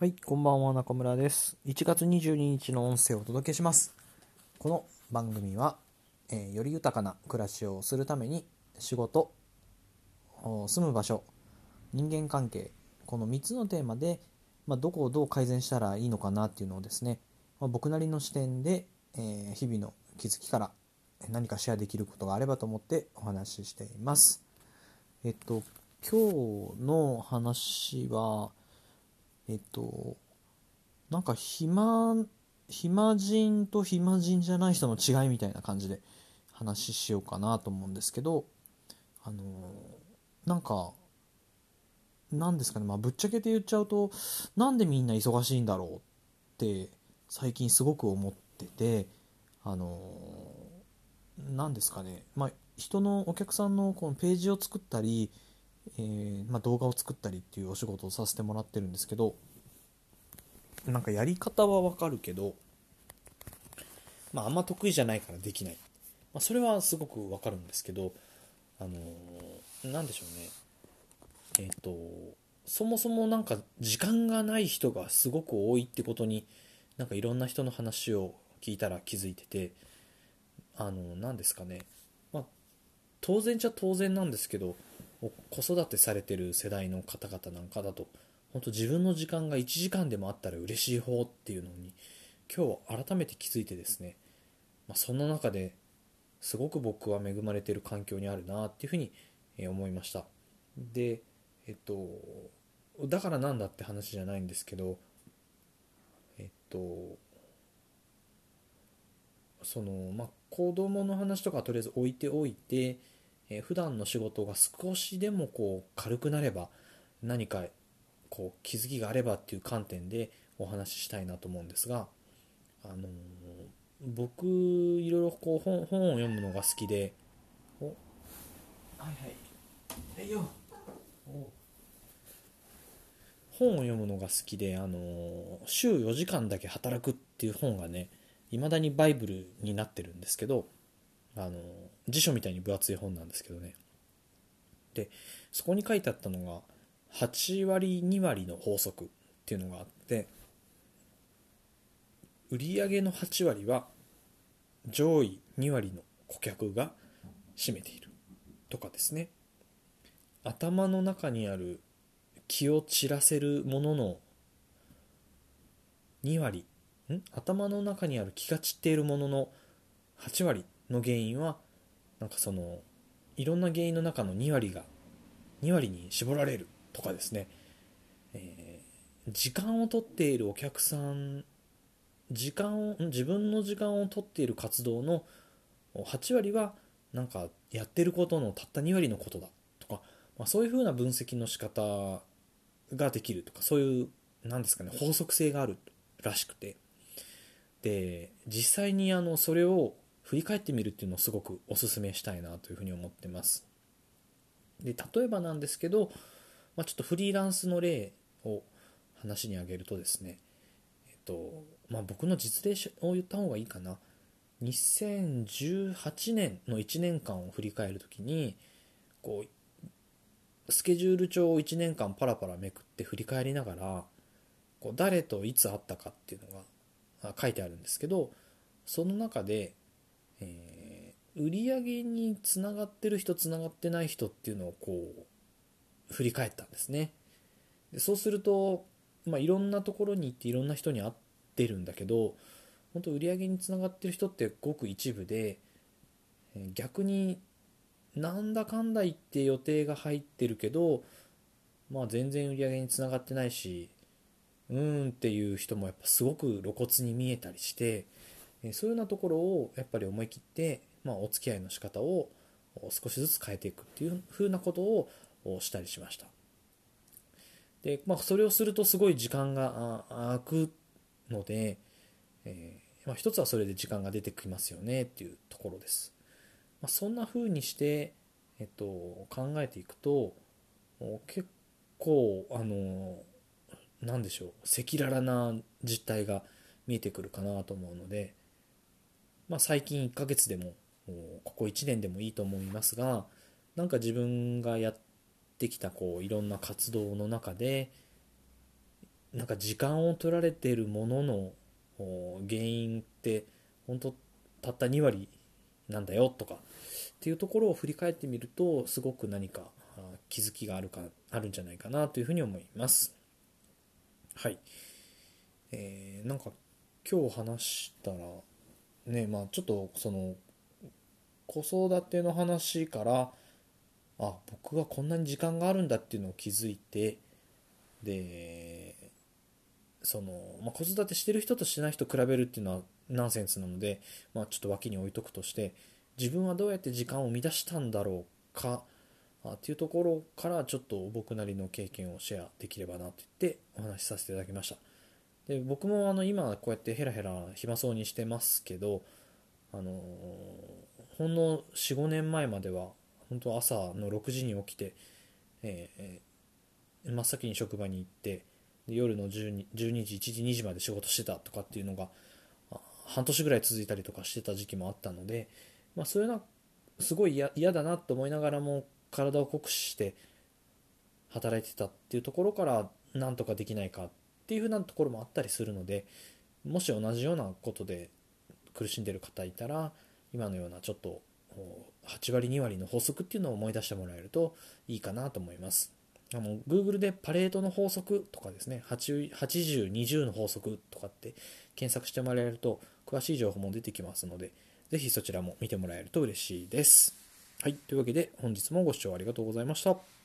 はい、こんばんは、中村です。1月22日の音声をお届けします。この番組は、えーより豊かな暮らしをするために仕事、住む場所、人間関係、この3つのテーマで、まあ、どこをどう改善したらいいのかなっていうのをですね、まあ僕なりの視点で、えー日々の気づきから何かシェアできることがあればと思ってお話ししています。えっと、今日の話は、えっと、なんか暇、暇人と暇人じゃない人の違いみたいな感じで話しようかなと思うんですけど、あの、なんか、なんですかね、まあ、ぶっちゃけて言っちゃうと、なんでみんな忙しいんだろうって最近すごく思ってて、あの、なんですかね、まあ、人のお客さんのこのページを作ったり、えーまあ、動画を作ったりっていうお仕事をさせてもらってるんですけどなんかやり方はわかるけど、まあ、あんま得意じゃないからできない、まあ、それはすごくわかるんですけどあのーなんでしょうね。えっ、とそもそもなんか時間がない人がすごく多いってことになんかいろんな人の話を聞いたら気づいててあの何ですかね、まあ、当然じゃ当然なんですけど子育てされてる世代の方々なんかだと本当自分の時間が1時間でもあったら嬉しい方っていうのに今日改めて気づいてですね、まあ、そんな中ですごく僕は恵まれてる環境にあるなっていうふうに思いました。でえっとだからなんだって話じゃないんですけどえっとそのまあ子供の話とかはとりあえず置いておいてえー普段の仕事が少しでもこう軽くなれば何かこう気づきがあればっていう観点でお話ししたいなと思うんですが、あのー僕いろいろこう本本を読むのが好きでおはいはい。えいよお。本を読むのが好きで、あのー週4時間だけ働くっていう本がねいまだにバイブルになってるんですけどあの辞書みたいに分厚い本なんですけどね。でそこに書いてあったのが8割2割の法則っていうのがあって売上の8割は上位2割の顧客が占めているとかですね。頭の中にある気を散らせるものの2割ん？頭の中にある気が散っているものの8割の原因はなんかそのいろんな原因の中の2割が2割に絞られるとかですね、えー時間を取っているお客さん時間を自分の時間を取っている活動の8割はなんかやってることのたった2割のことだとか、まあ、そういうふうな分析の仕方ができるとかそういうなんですかね法則性があるらしくて。で実際にあのそれを振り返ってみるっていうのをすごくお勧めしたいなというふうに思ってます。で例えばなんですけど、まあ、ちょっとフリーランスの例を話に挙げるとですねえっとまあ僕の実例を言った方がいいかな。2018年の1年間を振り返るときにこうスケジュール帳を1年間パラパラめくって振り返りながらこう誰といつ会ったかっていうのが書いてあるんですけどその中で、えー売り上げにつながってる人つながってない人っていうのをこう振り返ったんですね。でそうすると、まあ、いろんなところに行っていろんな人に会ってるんだけど本当売り上げにつながってる人ってごく一部で逆になんだかんだ言って予定が入ってるけどまあ全然売り上げにつながってないしうーんっていう人もやっぱすごく露骨に見えたりしてえそういうようなところをやっぱり思い切って、まあ、お付き合いの仕方を少しずつ変えていくっていう風なことをしたりしました。で、まあ、それをするとすごい時間が空くので、えーまあ、一つはそれで時間が出てきますよねっていうところです、まあ、そんな風にして、えっと、考えていくと結構あのなんでしょう赤裸々な実態が見えてくるかなと思うので、まあ、最近1ヶ月でもここ1年でもいいと思いますがなんか自分がやってきたこういろんな活動の中でなんか時間を取られているものの原因って本当たった2割なんだよとかっていうところを振り返ってみるとすごく何か気づきがあるかあるんじゃないかなというふうに思います。はい。えー、なんか今日話したらねまあちょっとその子育ての話からあ僕はこんなに時間があるんだっていうのを気づいてでその、まあ、子育てしてる人としてない人比べるっていうのはナンセンスなので、まあ、ちょっと脇に置いとくとして自分はどうやって時間を生み出したんだろうかっていうところからちょっと僕なりの経験をシェアできればなと言ってお話しさせていただきました。で僕もあの今こうやってヘラヘラ暇そうにしてますけどあのほんの45年前までは本当朝の6時に起きて、えー、真っ先に職場に行ってで夜の 12, 時1時2時まで仕事してたとかっていうのが半年ぐらい続いたりとかしてた時期もあったので、まあ、そういうのはすごい嫌だなと思いながらも体を酷使して働いてたっていうところからなんとかできないかっていうふうなところもあったりするのでもし同じようなことで苦しんでる方いたら今のようなちょっと8割2割の法則っていうのを思い出してもらえるといいかなと思います。あの Google でパレートの法則とかですね80、20の法則とかって検索してもらえると詳しい情報も出てきますのでぜひそちらも見てもらえると嬉しいです。はい。というわけで本日もご視聴ありがとうございました。